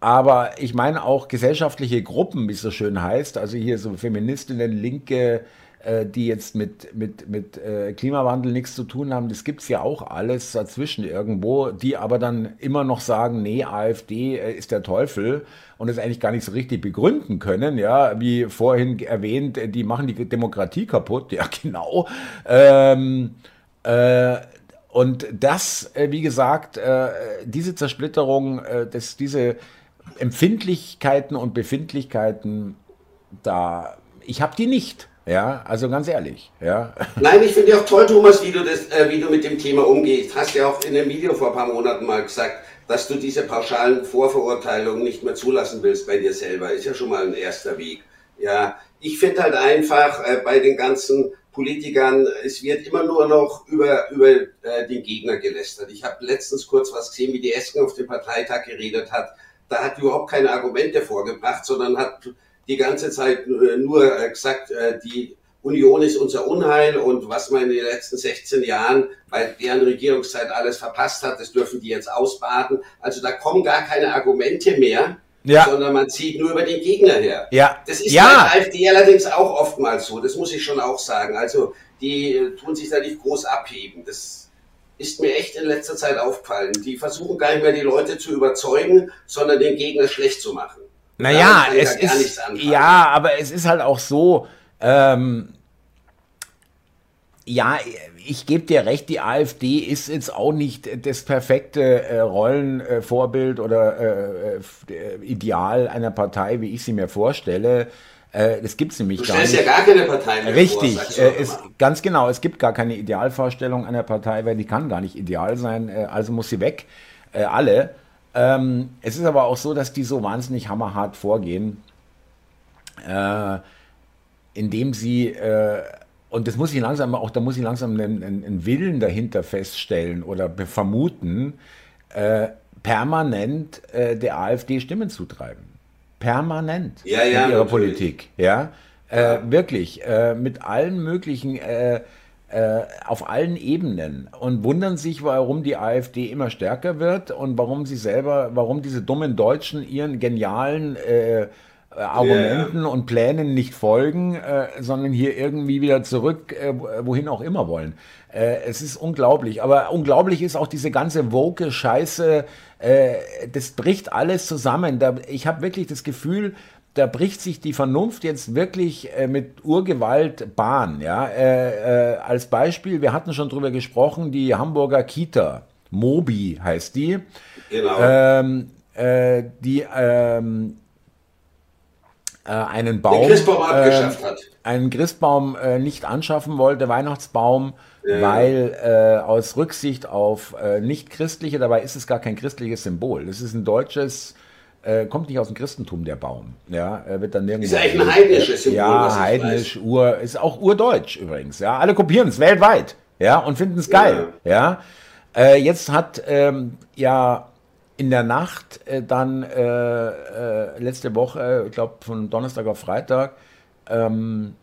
Speaker 1: Aber ich meine auch gesellschaftliche Gruppen, wie es so schön heißt, also hier so Feministinnen, Linke, äh, die jetzt mit, mit, mit äh, Klimawandel nichts zu tun haben, das gibt es ja auch alles dazwischen irgendwo, die aber dann immer noch sagen, nee, AfD äh, ist der Teufel und es eigentlich gar nicht so richtig begründen können, ja, wie vorhin erwähnt, die machen die Demokratie kaputt, <laughs> ja genau. Ähm, äh, und das, wie gesagt, diese Zersplitterung, das, diese Empfindlichkeiten und Befindlichkeiten da, ich habe die nicht. Ja, also ganz ehrlich, ja.
Speaker 2: Nein, ich finde auch toll, Thomas, wie du das, äh, wie du mit dem Thema umgehst. Hast ja auch in einem Video vor ein paar Monaten mal gesagt, dass du diese pauschalen Vorverurteilungen nicht mehr zulassen willst bei dir selber. Ist ja schon mal ein erster Weg. Ja, ich finde halt einfach äh, bei den ganzen Politikern, es wird immer nur noch über, über äh, den Gegner gelästert. Ich habe letztens kurz was gesehen, wie die Esken auf dem Parteitag geredet hat da hat überhaupt keine Argumente vorgebracht, sondern hat die ganze Zeit nur äh, gesagt, äh, die Union ist unser Unheil und was man in den letzten 16 Jahren bei deren Regierungszeit alles verpasst hat, das dürfen die jetzt ausbaden. Also da kommen gar keine Argumente mehr, ja. sondern man zieht nur über den Gegner her.
Speaker 1: Ja.
Speaker 2: Das ist
Speaker 1: ja.
Speaker 2: bei der AfD allerdings auch oftmals so, das muss ich schon auch sagen. Also die tun sich da nicht groß abheben. Das ist mir echt in letzter Zeit aufgefallen. Die versuchen gar nicht mehr die Leute zu überzeugen, sondern den Gegner schlecht zu machen.
Speaker 1: Naja, es ist, ja, aber es ist halt auch so, ähm, ja, ich gebe dir recht, die AfD ist jetzt auch nicht das perfekte äh, Rollenvorbild äh, oder äh, Ideal einer Partei, wie ich sie mir vorstelle. Äh, das gibt es nämlich du gar nicht. Du stellst
Speaker 2: ja gar keine Partei
Speaker 1: mehr Richtig, vor, äh, es, ganz genau. Es gibt gar keine Idealvorstellung einer Partei, weil die kann gar nicht ideal sein. Äh, also muss sie weg. Äh, alle. Ähm, es ist aber auch so, dass die so wahnsinnig hammerhart vorgehen, äh, indem sie äh, und das muss ich langsam auch, da muss ich langsam einen, einen Willen dahinter feststellen oder vermuten, äh, permanent äh, der AfD Stimmen zutreiben permanent
Speaker 2: ja, ja,
Speaker 1: in ihrer natürlich. Politik. Ja, äh, wirklich äh, mit allen möglichen äh, auf allen Ebenen und wundern sich, warum die AfD immer stärker wird und warum sie selber, warum diese dummen Deutschen ihren genialen äh, Argumenten yeah. und Plänen nicht folgen, äh, sondern hier irgendwie wieder zurück, äh, wohin auch immer wollen. Äh, es ist unglaublich. Aber unglaublich ist auch diese ganze woke Scheiße. Äh, das bricht alles zusammen. Da, ich habe wirklich das Gefühl, da bricht sich die Vernunft jetzt wirklich äh, mit Urgewalt Bahn. Ja? Äh, äh, als Beispiel, wir hatten schon drüber gesprochen, die Hamburger Kita, Mobi heißt die. Genau. Ähm, äh, die ähm, äh, einen Baum, Den Christbaum abgeschafft hat. einen Christbaum nicht anschaffen wollte, Weihnachtsbaum, ja. weil aus Rücksicht auf nicht christliche, dabei ist es gar kein christliches Symbol. Es ist ein deutsches äh, kommt nicht aus dem Christentum, der Baum. Ja, er wird dann nirgendwo.
Speaker 2: Ist eigentlich ein heidnisches Symbol.
Speaker 1: Ja, heidnisch, Ur, ist auch urdeutsch übrigens. Ja, alle kopieren es weltweit. Ja, und finden es geil. Ja, ja. Äh, jetzt hat ähm, ja in der Nacht äh, dann äh, äh, letzte Woche, ich glaube von Donnerstag auf Freitag, ähm,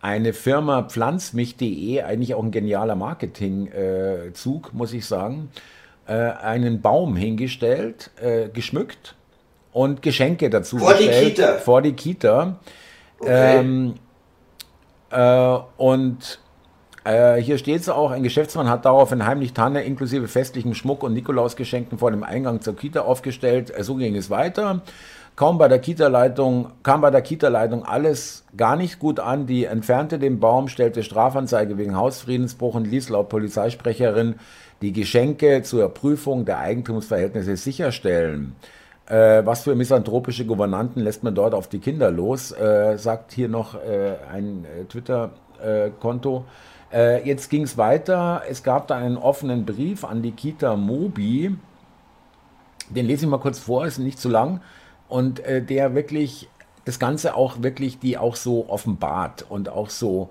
Speaker 1: eine Firma pflanzmich.de, eigentlich auch ein genialer Marketingzug, muss ich sagen, äh, einen Baum hingestellt, geschmückt und Geschenke dazu
Speaker 2: vor gestellt. Die Kita.
Speaker 1: Vor die Kita. Okay. Ähm, äh, und äh, hier steht es auch, ein Geschäftsmann hat daraufhin heimlich Tanne inklusive festlichem Schmuck und Nikolausgeschenken vor dem Eingang zur Kita aufgestellt. Äh, so ging es weiter. Kaum bei der Kita-Leitung, kam bei der Kita-Leitung alles gar nicht gut an. Die entfernte den Baum, stellte Strafanzeige wegen Hausfriedensbruch und ließ laut Polizeisprecherin die Geschenke zur Prüfung der Eigentumsverhältnisse sicherstellen. Äh, was für misanthropische Gouvernanten lässt man dort auf die Kinder los, äh, sagt hier noch äh, ein äh, Twitter-Konto. Äh, jetzt ging es weiter. Es gab da einen offenen Brief an die Kita Mobi. Den lese ich mal kurz vor, ist nicht zu lang. Und äh, der wirklich das Ganze auch wirklich, die auch so offenbart und auch so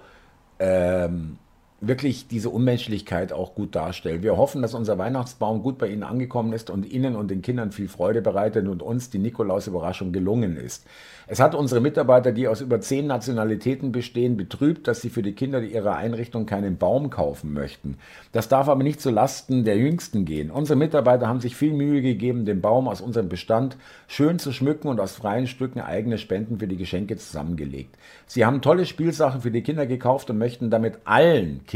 Speaker 1: ähm, wirklich diese Unmenschlichkeit auch gut darstellt. Wir hoffen, dass unser Weihnachtsbaum gut bei Ihnen angekommen ist und Ihnen und den Kindern viel Freude bereitet und uns die Nikolaus-Überraschung gelungen ist. Es hat unsere Mitarbeiter, die aus über zehn Nationalitäten bestehen, betrübt, dass sie für die Kinder ihrer Einrichtung keinen Baum kaufen möchten. Das darf aber nicht zu Lasten der Jüngsten gehen. Unsere Mitarbeiter haben sich viel Mühe gegeben, den Baum aus unserem Bestand schön zu schmücken und aus freien Stücken eigene Spenden für die Geschenke zusammengelegt. Sie haben tolle Spielsachen für die Kinder gekauft und möchten damit allen Kindern,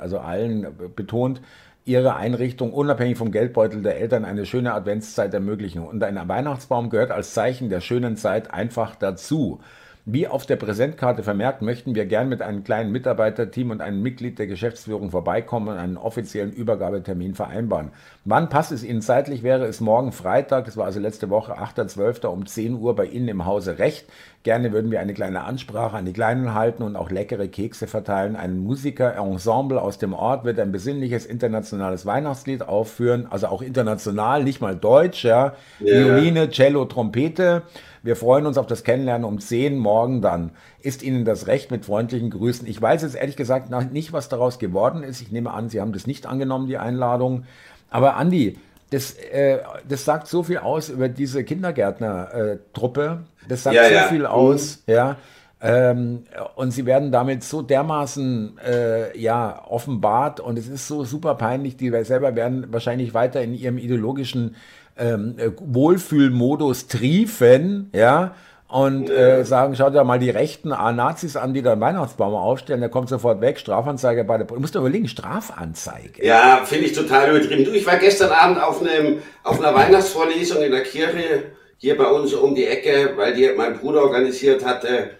Speaker 1: also allen betont, ihre Einrichtung unabhängig vom Geldbeutel der Eltern eine schöne Adventszeit ermöglichen. Und ein Weihnachtsbaum gehört als Zeichen der schönen Zeit einfach dazu. Wie auf der Präsentkarte vermerkt, möchten wir gern mit einem kleinen Mitarbeiterteam und einem Mitglied der Geschäftsführung vorbeikommen und einen offiziellen Übergabetermin vereinbaren. Wann passt es Ihnen zeitlich? Wäre es morgen Freitag, das war also letzte Woche, 8.12. um 10 Uhr bei Ihnen im Hause recht. Gerne würden wir eine kleine Ansprache an die Kleinen halten und auch leckere Kekse verteilen. Ein Musiker-Ensemble aus dem Ort wird ein besinnliches internationales Weihnachtslied aufführen, also auch international, nicht mal deutsch, ja. Yeah. Violine, Cello, Trompete. Wir freuen uns auf das Kennenlernen um 10 morgen dann. Ist Ihnen das recht mit freundlichen Grüßen? Ich weiß jetzt ehrlich gesagt nicht, was daraus geworden ist. Ich nehme an, Sie haben das nicht angenommen, die Einladung. Aber Andi, das, äh, das sagt so viel aus über diese Kindergärtner-Truppe. das sagt ja, so ja. viel aus, mhm. ja. Ähm, und sie werden damit so dermaßen äh, ja, offenbart und es ist so super peinlich, die selber werden wahrscheinlich weiter in ihrem ideologischen ähm, äh, Wohlfühlmodus triefen, ja, und äh, sagen, schaut dir mal die rechten Nazis an, die da einen Weihnachtsbaum aufstellen, der kommt sofort weg, Strafanzeige bei der Polizei. Du musst überlegen, Strafanzeige.
Speaker 2: Ja, finde ich total übertrieben. Du, ich war gestern Abend auf, einem, auf einer Weihnachtsvorlesung in der Kirche, hier bei uns um die Ecke, weil die mein Bruder organisiert hatte.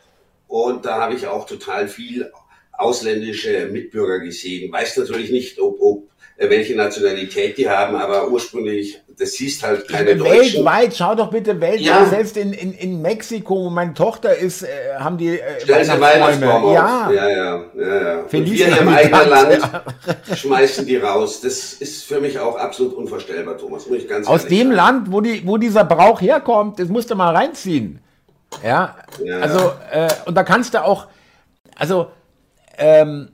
Speaker 2: Und da habe ich auch total viel ausländische Mitbürger gesehen. Weiß natürlich nicht, ob, ob welche Nationalität die haben, aber ursprünglich, das siehst halt keine
Speaker 1: Deutschen. Weltweit, schau doch bitte weltweit, ja. selbst in, in, in Mexiko, wo meine Tochter ist, äh, haben die äh,
Speaker 2: Weihnachtsbaum ja. ja, ja, ja, ja. Und wir im eigenen Land schmeißen die raus. Das ist für mich auch absolut unvorstellbar, Thomas, muss ich ganz
Speaker 1: Aus dem sagen. Land, wo, die, wo dieser Brauch herkommt, das musst du mal reinziehen. Ja, ja also, äh, und da kannst du auch, also, ähm,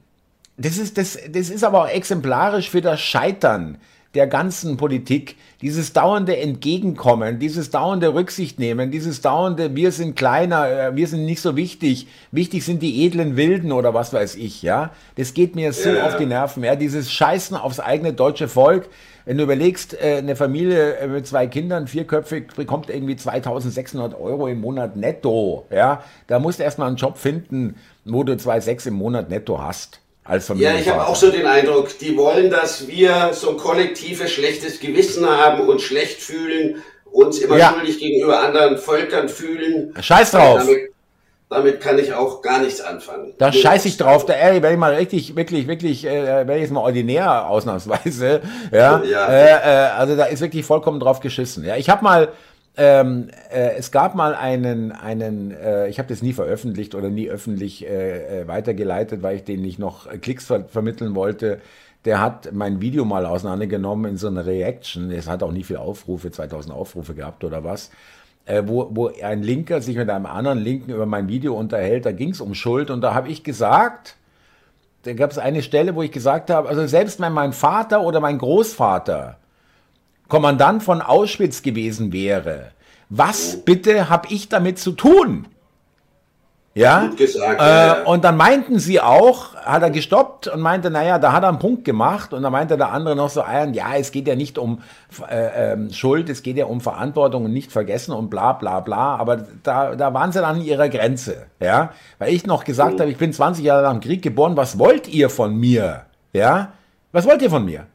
Speaker 1: das ist, das, das ist aber auch exemplarisch für das Scheitern der ganzen Politik, dieses dauernde Entgegenkommen, dieses dauernde Rücksicht nehmen, dieses dauernde, wir sind kleiner, äh, wir sind nicht so wichtig, wichtig sind die edlen Wilden oder was weiß ich, ja. Das geht mir so ja. auf die Nerven, ja. Dieses Scheißen aufs eigene deutsche Volk. Wenn du überlegst, äh, eine Familie äh, mit zwei Kindern, vierköpfig, bekommt irgendwie 2600 Euro im Monat netto, ja. Da musst du erstmal einen Job finden, wo du 2,6 im Monat netto hast.
Speaker 2: Als ja, ich habe auch so den Eindruck, die wollen, dass wir so ein kollektives schlechtes Gewissen haben und schlecht fühlen, uns immer ja. schuldig gegenüber anderen Völkern fühlen.
Speaker 1: Scheiß drauf.
Speaker 2: Damit, damit kann ich auch gar nichts anfangen.
Speaker 1: Da scheiß ich drauf. Da werde ich mal richtig, wirklich, wirklich, äh, werde ich jetzt mal ordinär ausnahmsweise. <laughs> Ja, ja. Äh, äh, also da ist wirklich vollkommen drauf geschissen. Ja, ich habe mal ähm, äh, es gab mal einen, einen äh, ich habe das nie veröffentlicht oder nie öffentlich äh, äh weitergeleitet, weil ich den nicht noch Klicks ver vermitteln wollte. Der hat mein Video mal auseinandergenommen in so einer Reaction. Es hat auch nie viele Aufrufe, 2000 Aufrufe gehabt oder was. Äh, wo, wo ein Linker sich mit einem anderen Linken über mein Video unterhält. Da ging es um Schuld und da habe ich gesagt, da gab es eine Stelle, wo ich gesagt habe, also selbst wenn mein Vater oder mein Großvater Kommandant von Auschwitz gewesen wäre, was bitte habe ich damit zu tun? Ja, gesagt, äh, ja, und dann meinten sie auch, hat er gestoppt und meinte, naja, da hat er einen Punkt gemacht. Und dann meinte der andere noch so ein, ja, es geht ja nicht um äh, äh, Schuld, es geht ja um Verantwortung und nicht vergessen und bla bla bla, aber da, da waren sie dann an ihrer Grenze, ja, weil ich noch gesagt mhm. habe, ich bin 20 Jahre nach dem Krieg geboren, was wollt ihr von mir, ja, was wollt ihr von mir?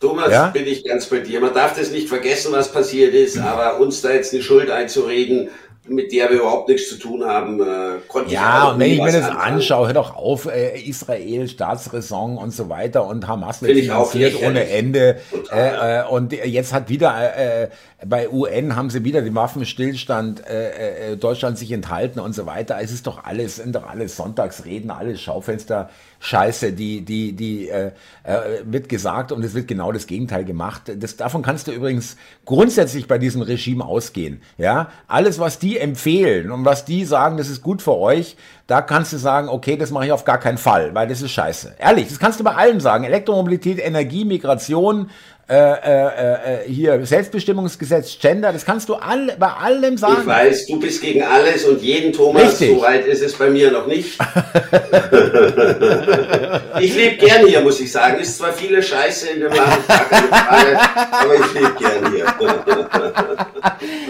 Speaker 2: Thomas, ja? bin ich ganz bei dir. Man darf das nicht vergessen, was passiert ist, aber uns da jetzt eine Schuld einzureden, mit der wir überhaupt nichts zu tun haben, äh,
Speaker 1: konnte ja, ich und wenn ich mir das anschaue, hör doch auf, äh, Israel, Staatsräson und so weiter und Hamas wird finanziert ohne Ende. Äh, äh, und jetzt hat wieder äh, bei UN haben sie wieder den Waffenstillstand äh, äh, Deutschland sich enthalten und so weiter. Es ist doch alles, sind doch alles Sonntagsreden, alles Schaufenster. Scheiße, die, die, die äh, äh, wird gesagt und es wird genau das Gegenteil gemacht. Das, davon kannst du übrigens grundsätzlich bei diesem Regime ausgehen. Ja, alles, was die empfehlen und was die sagen, das ist gut für euch, da kannst du sagen, okay, das mache ich auf gar keinen Fall, weil das ist scheiße. Ehrlich, das kannst du bei allen sagen. Elektromobilität, Energie, Migration, äh, äh, äh, hier Selbstbestimmungsgesetz, Gender, das kannst du all, bei allem sagen.
Speaker 2: Ich weiß, du bist gegen alles und jeden Thomas, Richtig. so weit ist es bei mir noch nicht. <laughs> ich lebe gern hier, muss ich sagen. Ist zwar viele Scheiße in dem Land, Frage, aber ich lebe gern hier.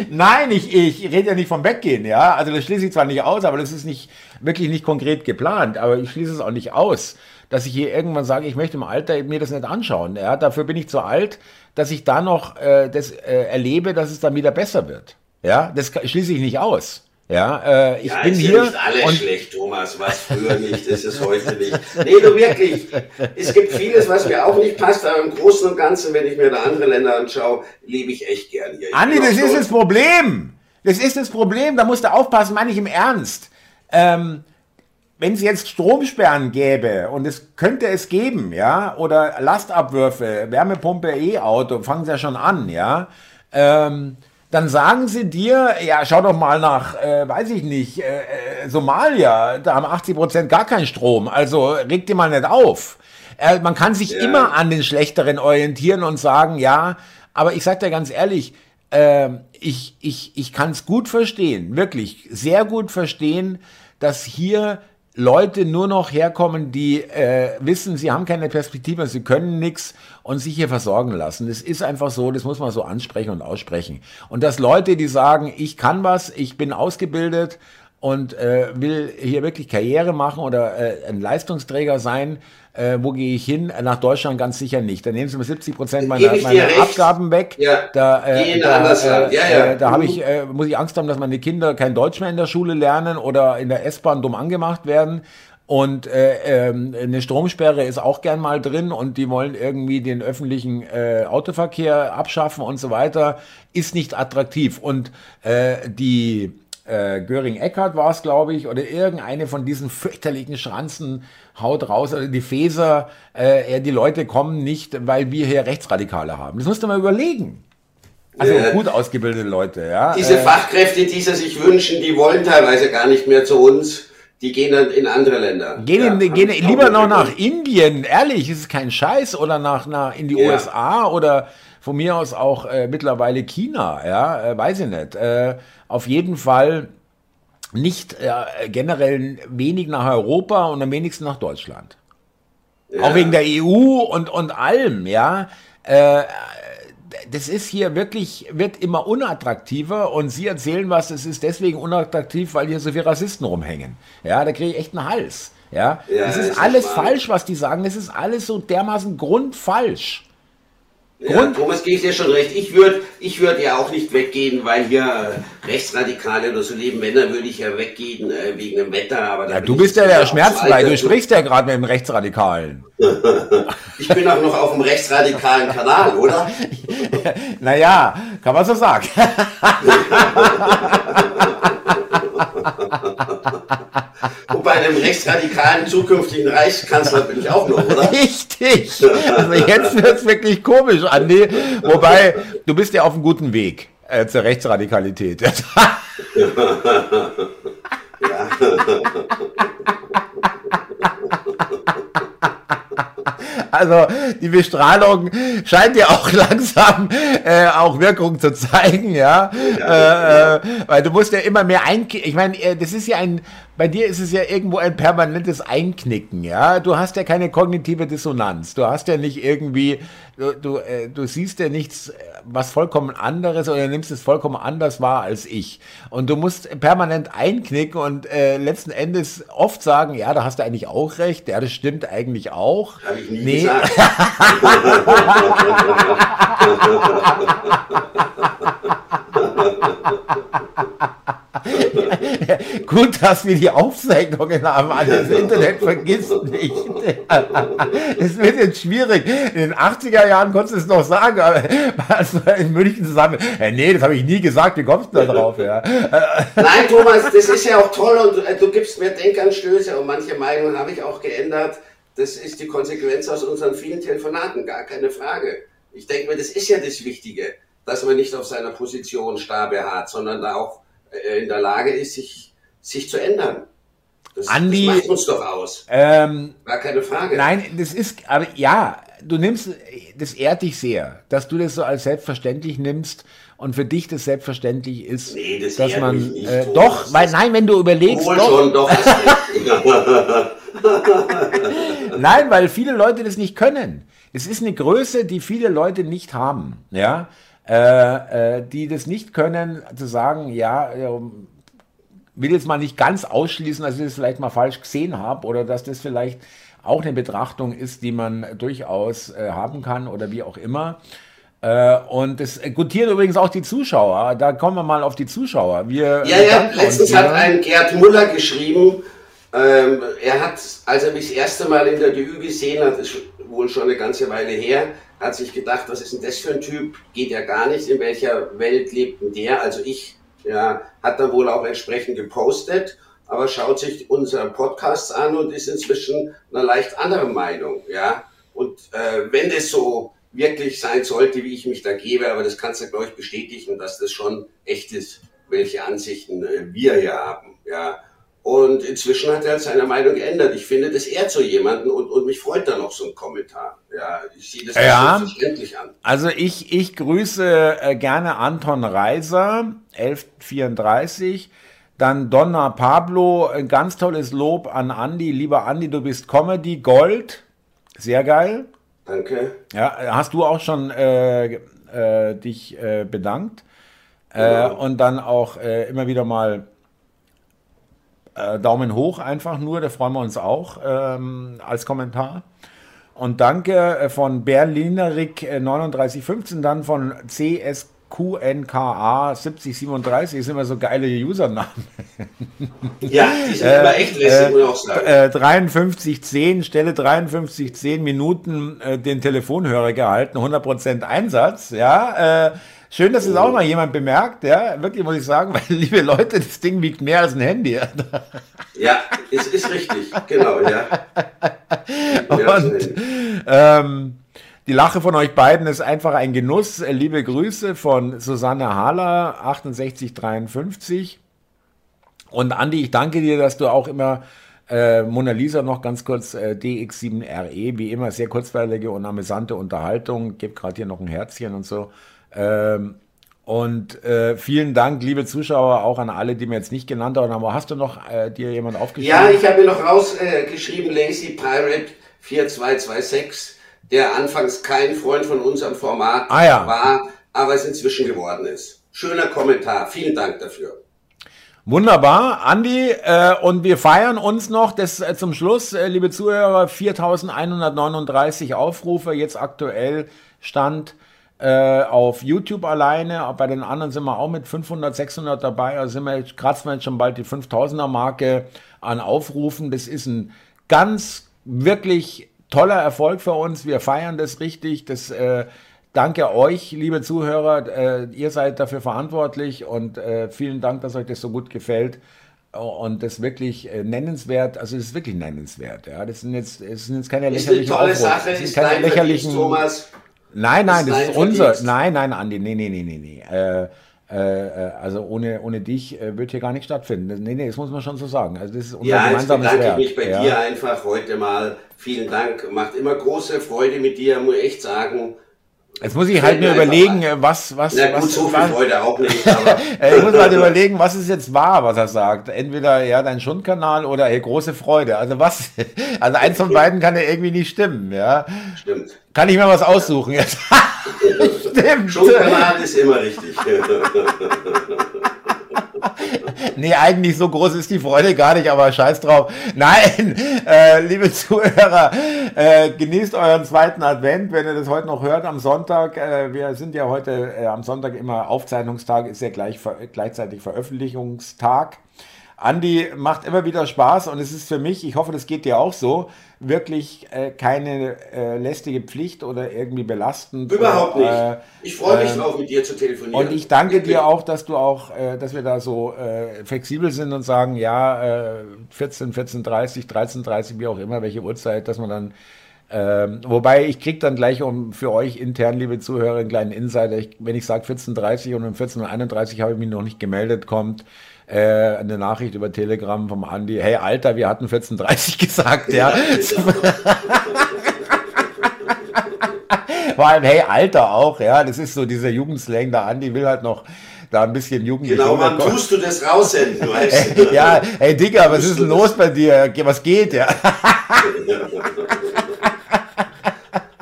Speaker 1: Nein, ich, ich rede ja nicht vom Weggehen, ja. Also das schließe ich zwar nicht aus, aber das ist nicht wirklich nicht konkret geplant, aber ich schließe es auch nicht aus dass ich hier irgendwann sage, ich möchte im Alter mir das nicht anschauen. Ja, dafür bin ich zu alt, dass ich da noch äh, das äh, erlebe, dass es dann wieder besser wird. Ja, das schließe ich nicht aus. Ja, äh, ich ja, bin ist hier. Ja
Speaker 2: nicht alles schlecht, Thomas. Was früher nicht, ist es heute nicht. Nee, du wirklich. Es gibt vieles, was mir auch nicht passt, aber im Großen und Ganzen, wenn ich mir da andere Länder anschaue, lebe ich echt gern hier. Ich
Speaker 1: Andi, das ist das Problem. Das ist das Problem. Da musst du aufpassen, meine ich im Ernst. Ähm, wenn es jetzt Stromsperren gäbe, und es könnte es geben, ja, oder Lastabwürfe, Wärmepumpe, E-Auto, fangen sie ja schon an, ja, ähm, dann sagen sie dir, ja, schau doch mal nach, äh, weiß ich nicht, äh, äh Somalia, da haben 80 Prozent gar keinen Strom, also reg dir mal nicht auf. Äh, man kann sich ja. immer an den Schlechteren orientieren und sagen, ja, aber ich sag dir ganz ehrlich, äh, ich, ich, ich kann es gut verstehen, wirklich sehr gut verstehen, dass hier Leute nur noch herkommen, die äh, wissen, sie haben keine Perspektive, sie können nichts und sich hier versorgen lassen. Das ist einfach so, das muss man so ansprechen und aussprechen. Und dass Leute, die sagen, ich kann was, ich bin ausgebildet und äh, will hier wirklich Karriere machen oder äh, ein Leistungsträger sein, äh, wo gehe ich hin? Nach Deutschland ganz sicher nicht. Da nehmen sie mir 70 Prozent meiner, meiner Abgaben weg. Ja, da äh, da, äh, ja, ja. Äh, da habe ich, äh, muss ich Angst haben, dass meine Kinder kein Deutsch mehr in der Schule lernen oder in der S-Bahn dumm angemacht werden. Und äh, ähm, eine Stromsperre ist auch gern mal drin und die wollen irgendwie den öffentlichen äh, Autoverkehr abschaffen und so weiter. Ist nicht attraktiv. Und äh, die äh, Göring-Eckardt war es, glaube ich, oder irgendeine von diesen fürchterlichen Schranzen haut raus, also die Feser, äh, die Leute kommen nicht, weil wir hier Rechtsradikale haben. Das musst du mal überlegen. Also äh, gut ausgebildete Leute, ja.
Speaker 2: Diese äh, Fachkräfte, die sie sich wünschen, die wollen teilweise gar nicht mehr zu uns. die gehen dann in andere Länder.
Speaker 1: Gehen, ja, in, gehen lieber noch nach Indien, ehrlich, ist es kein Scheiß, oder nach, nach in die ja. USA oder von mir aus auch äh, mittlerweile China, ja, äh, weiß ich nicht. Äh, auf jeden Fall nicht äh, generell wenig nach Europa und am wenigsten nach Deutschland. Ja. Auch wegen der EU und, und allem, ja. Äh, das ist hier wirklich, wird immer unattraktiver und Sie erzählen was, es ist deswegen unattraktiv, weil hier so viele Rassisten rumhängen. Ja, da kriege ich echt einen Hals. Ja, ja das ist, ist alles falsch, was die sagen. Das ist alles so dermaßen grundfalsch.
Speaker 2: Ja, Thomas, gehe ich dir schon recht. Ich würde ich würd ja auch nicht weggehen, weil hier Rechtsradikale oder so leben. Männer würde ich ja weggehen äh, wegen dem Wetter. Aber
Speaker 1: ja, du bist ja der schmerzfrei. Du sprichst ja gerade mit dem Rechtsradikalen. <laughs>
Speaker 2: ich bin auch noch auf dem rechtsradikalen Kanal, oder? <laughs>
Speaker 1: naja, kann man so sagen. <laughs>
Speaker 2: Und bei einem rechtsradikalen zukünftigen Reichskanzler bin ich auch noch, oder?
Speaker 1: Richtig. Also jetzt wird es wirklich komisch, Andi. Wobei, du bist ja auf einem guten Weg äh, zur Rechtsradikalität. <laughs> ja. Also die Bestrahlung scheint ja auch <laughs> langsam äh, auch Wirkung zu zeigen, ja. ja, äh, äh, weil du musst ja immer mehr ein, ich meine, äh, das ist ja ein, bei dir ist es ja irgendwo ein permanentes Einknicken, ja. Du hast ja keine kognitive Dissonanz. Du hast ja nicht irgendwie, du, du, äh, du siehst ja nichts, was vollkommen anderes oder nimmst es vollkommen anders wahr als ich. Und du musst permanent einknicken und äh, letzten Endes oft sagen, ja, da hast du eigentlich auch recht, ja, das stimmt eigentlich auch.
Speaker 2: Hab ich nie nee. gesagt. <laughs> <laughs> <laughs>
Speaker 1: Gut, dass wir die Aufzeichnungen haben. Das Internet vergisst nicht. <laughs> Es wird jetzt schwierig. In den 80er Jahren konntest du es noch sagen, aber also in München zusammen. Ja, nee, das habe ich nie gesagt. Wie kommst du da drauf? Ja?
Speaker 2: Nein, Thomas, das ist ja auch toll und äh, du gibst mir Denkanstöße und manche Meinungen habe ich auch geändert. Das ist die Konsequenz aus unseren vielen Telefonaten, gar keine Frage. Ich denke mir, das ist ja das Wichtige, dass man nicht auf seiner Position starr beharrt, sondern da auch äh, in der Lage ist, sich, sich zu ändern.
Speaker 1: Das, Andi, das
Speaker 2: macht uns doch aus.
Speaker 1: Ähm,
Speaker 2: War keine Frage.
Speaker 1: Nein, das ist, aber ja, du nimmst, das ehrt dich sehr, dass du das so als selbstverständlich nimmst und für dich das selbstverständlich ist,
Speaker 2: nee, das
Speaker 1: dass man nicht, äh, doch, weil nein, wenn du überlegst,
Speaker 2: doch, schon, doch <laughs> <laughs>
Speaker 1: nein, weil viele Leute das nicht können. Es ist eine Größe, die viele Leute nicht haben, ja äh, äh, die das nicht können, zu sagen, ja, will jetzt mal nicht ganz ausschließen, dass ich das vielleicht mal falsch gesehen habe oder dass das vielleicht auch eine Betrachtung ist, die man durchaus äh, haben kann oder wie auch immer. Äh, und das gutieren übrigens auch die Zuschauer. Da kommen wir mal auf die Zuschauer. Wir
Speaker 2: ja, ja, letztens hat ein Gerd Muller geschrieben, ähm, er hat, als er mich das erste Mal in der DÜ gesehen hat, wohl schon eine ganze Weile her, hat sich gedacht, was ist denn das für ein Typ? Geht ja gar nicht. In welcher Welt lebt denn der? Also ich, ja, hat dann wohl auch entsprechend gepostet, aber schaut sich unsere Podcasts an und ist inzwischen einer leicht anderen Meinung, ja. Und äh, wenn das so wirklich sein sollte, wie ich mich da gebe, aber das kannst du, glaube ich, bestätigen, dass das schon echt ist, welche Ansichten äh, wir hier haben, ja. Und inzwischen hat er seine Meinung geändert. Ich finde, das ehrt so jemanden und, und mich freut dann noch so ein Kommentar. Ja, ich sehe das
Speaker 1: ja, selbstverständlich an. Also ich, ich grüße äh, gerne Anton Reiser, 1134. Dann Donna Pablo, ein ganz tolles Lob an Andy. Lieber Andy, du bist Comedy Gold. Sehr geil.
Speaker 2: Danke.
Speaker 1: Ja, hast du auch schon äh, äh, dich äh, bedankt. Genau. und dann auch äh, immer wieder mal äh, Daumen hoch einfach nur, da freuen wir uns auch ähm, als Kommentar. Und danke äh, von Berlinerik 3915, äh, dann von CSQNKA 7037, sind immer so geile Usernamen.
Speaker 2: Ja, die sind äh, immer echt lässig, muss ich auch sagen.
Speaker 1: Äh, 5310, Stelle 5310 Minuten äh, den Telefonhörer gehalten, 100% Einsatz, ja, äh, Schön, dass es auch mal jemand bemerkt, ja, wirklich muss ich sagen, <laughs> weil, liebe Leute, das Ding wiegt mehr als ein Handy. <laughs>
Speaker 2: Ja, es ist richtig, genau, ja. <laughs>
Speaker 1: Und ähm, die Lache von euch beiden ist einfach ein Genuss. Liebe Grüße von Susanne Hahler, 6853. Und Andi, ich danke dir, dass du auch immer äh, Mona Lisa noch ganz kurz, äh, DX7RE, wie immer sehr kurzweilige und amüsante Unterhaltung. Gib gerade hier noch ein Herzchen und so. Ähm, und äh, vielen Dank, liebe Zuschauer, auch an alle, die mir jetzt nicht genannt haben. Aber hast du noch äh, dir jemand aufgeschrieben?
Speaker 2: Ja, ich habe mir noch rausgeschrieben, äh, Lazy Pirate 4226, der anfangs kein Freund von unserem Format
Speaker 1: ah, ja.
Speaker 2: war, aber es inzwischen geworden ist. Schöner Kommentar. Vielen Dank dafür.
Speaker 1: Wunderbar, Andi, äh, und wir feiern uns noch das äh, zum Schluss, äh, liebe Zuhörer, 4139 Aufrufe, jetzt aktuell Stand äh, auf YouTube alleine, bei den anderen sind wir auch mit 500, 600 dabei, also sind wir, kratzen wir jetzt schon bald die 5000er Marke an Aufrufen, das ist ein ganz, wirklich toller Erfolg für uns, wir feiern das richtig, das äh, danke euch, liebe Zuhörer. Äh, ihr seid dafür verantwortlich und äh, vielen Dank, dass euch das so gut gefällt. Und das wirklich äh, nennenswert, also es ist wirklich nennenswert. Ja, das sind jetzt, es sind jetzt keine lächerlichen
Speaker 2: ist eine tolle Sache,
Speaker 1: das sind keine lächerlichen. Thomas. Nein, nein, das, das ist unser. Nein, nein, Andi, nee, nee, nee, nee, nee. Äh, äh, also ohne, ohne dich äh, wird hier gar nicht stattfinden. Nee, nee, das muss man schon so sagen. Also das ist
Speaker 2: unser ja, gemeinsames jetzt bedanke ich mich bei ja. dir einfach heute mal. Vielen Dank. Macht immer große Freude mit dir, muss ich echt sagen.
Speaker 1: Jetzt muss ich halt mir überlegen, was, was,
Speaker 2: Na gut,
Speaker 1: was,
Speaker 2: so viel Freude auch nicht. <laughs> Aber
Speaker 1: ich muss halt überlegen, was ist jetzt wahr, was er sagt. Entweder ja dein Schundkanal oder hey, große Freude. Also was, <laughs> also eins von beiden kann ja irgendwie nicht stimmen, ja.
Speaker 2: Stimmt.
Speaker 1: Kann ich mir was aussuchen jetzt? <laughs>
Speaker 2: Stimmt. Schundkanal ist immer richtig.
Speaker 1: Nee, eigentlich so groß ist die Freude gar nicht, aber scheiß drauf. Nein, <laughs> äh, liebe Zuhörer, äh, genießt euren zweiten Advent, wenn ihr das heute noch hört am Sonntag. Äh, wir sind ja heute äh, am Sonntag immer Aufzeichnungstag, ist ja gleich, gleichzeitig Veröffentlichungstag. Andi macht immer wieder Spaß und es ist für mich, ich hoffe, das geht dir auch so, wirklich äh, keine äh, lästige Pflicht oder irgendwie belastend.
Speaker 2: Überhaupt nicht. Äh, ich freue mich äh, drauf, mit dir zu telefonieren.
Speaker 1: Und ich danke dir auch, dass du auch, äh, dass wir da so äh, flexibel sind und sagen, ja, 14, 14.30, 13.30, wie auch immer, welche Uhrzeit, dass man dann ähm, wobei ich kriege dann gleich um für euch intern, liebe Zuhörer, einen kleinen Insider. Ich, wenn ich sage 14.30 und um 14.31 habe ich mich noch nicht gemeldet, kommt äh, eine Nachricht über Telegram vom Andi, hey Alter, wir hatten 14.30 <laughs> gesagt, ja. Vor allem, hey Alter auch, ja, das ist so dieser Jugendslang, der Andi will halt noch da ein bisschen jugendlich
Speaker 2: Genau, wann tust du das raussenden, weißt du? <laughs>
Speaker 1: ja, hey Digga, was ist denn los bei dir? Was geht, ja? <laughs>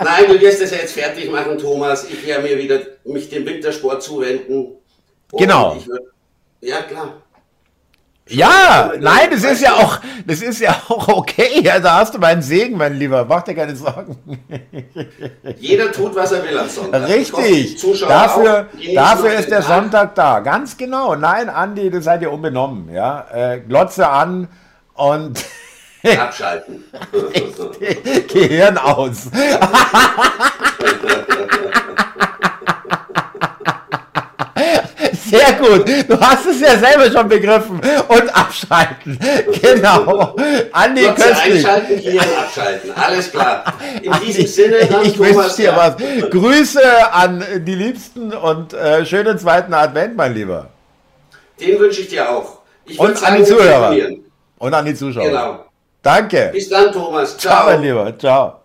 Speaker 2: Nein, du wirst das ja jetzt fertig machen, Thomas. Ich werde mir wieder mich dem Wintersport zuwenden.
Speaker 1: genau.
Speaker 2: Würd, ja, klar.
Speaker 1: Ja, nein, das ist ja auch, das ist ja auch okay. Ja, da hast du meinen Segen, mein Lieber. Mach dir keine Sorgen.
Speaker 2: Jeder tut, was er will am Sonntag.
Speaker 1: Richtig. Dafür, dafür ist der Tag. Sonntag da. Ganz genau. Nein, Andi, das seid ihr unbenommen. Ja, äh, Glotze an und <laughs>
Speaker 2: abschalten. <laughs>
Speaker 1: Gehirn aus. <laughs> Sehr gut. Du hast es ja selber schon begriffen. Und abschalten. Genau.
Speaker 2: Andi Köstlich. Einschalten, hier abschalten. Alles klar. In Andi, diesem Sinne,
Speaker 1: ich wünsche dir was. Grüße an die Liebsten und äh, schönen zweiten Advent, mein Lieber.
Speaker 2: Den wünsche ich dir auch. Ich
Speaker 1: und an die Zuhörer. Und an die Zuschauer. Genau. Danke.
Speaker 2: Bis dann, Thomas.
Speaker 1: Ciao. Ciao, mein Lieber. Ciao.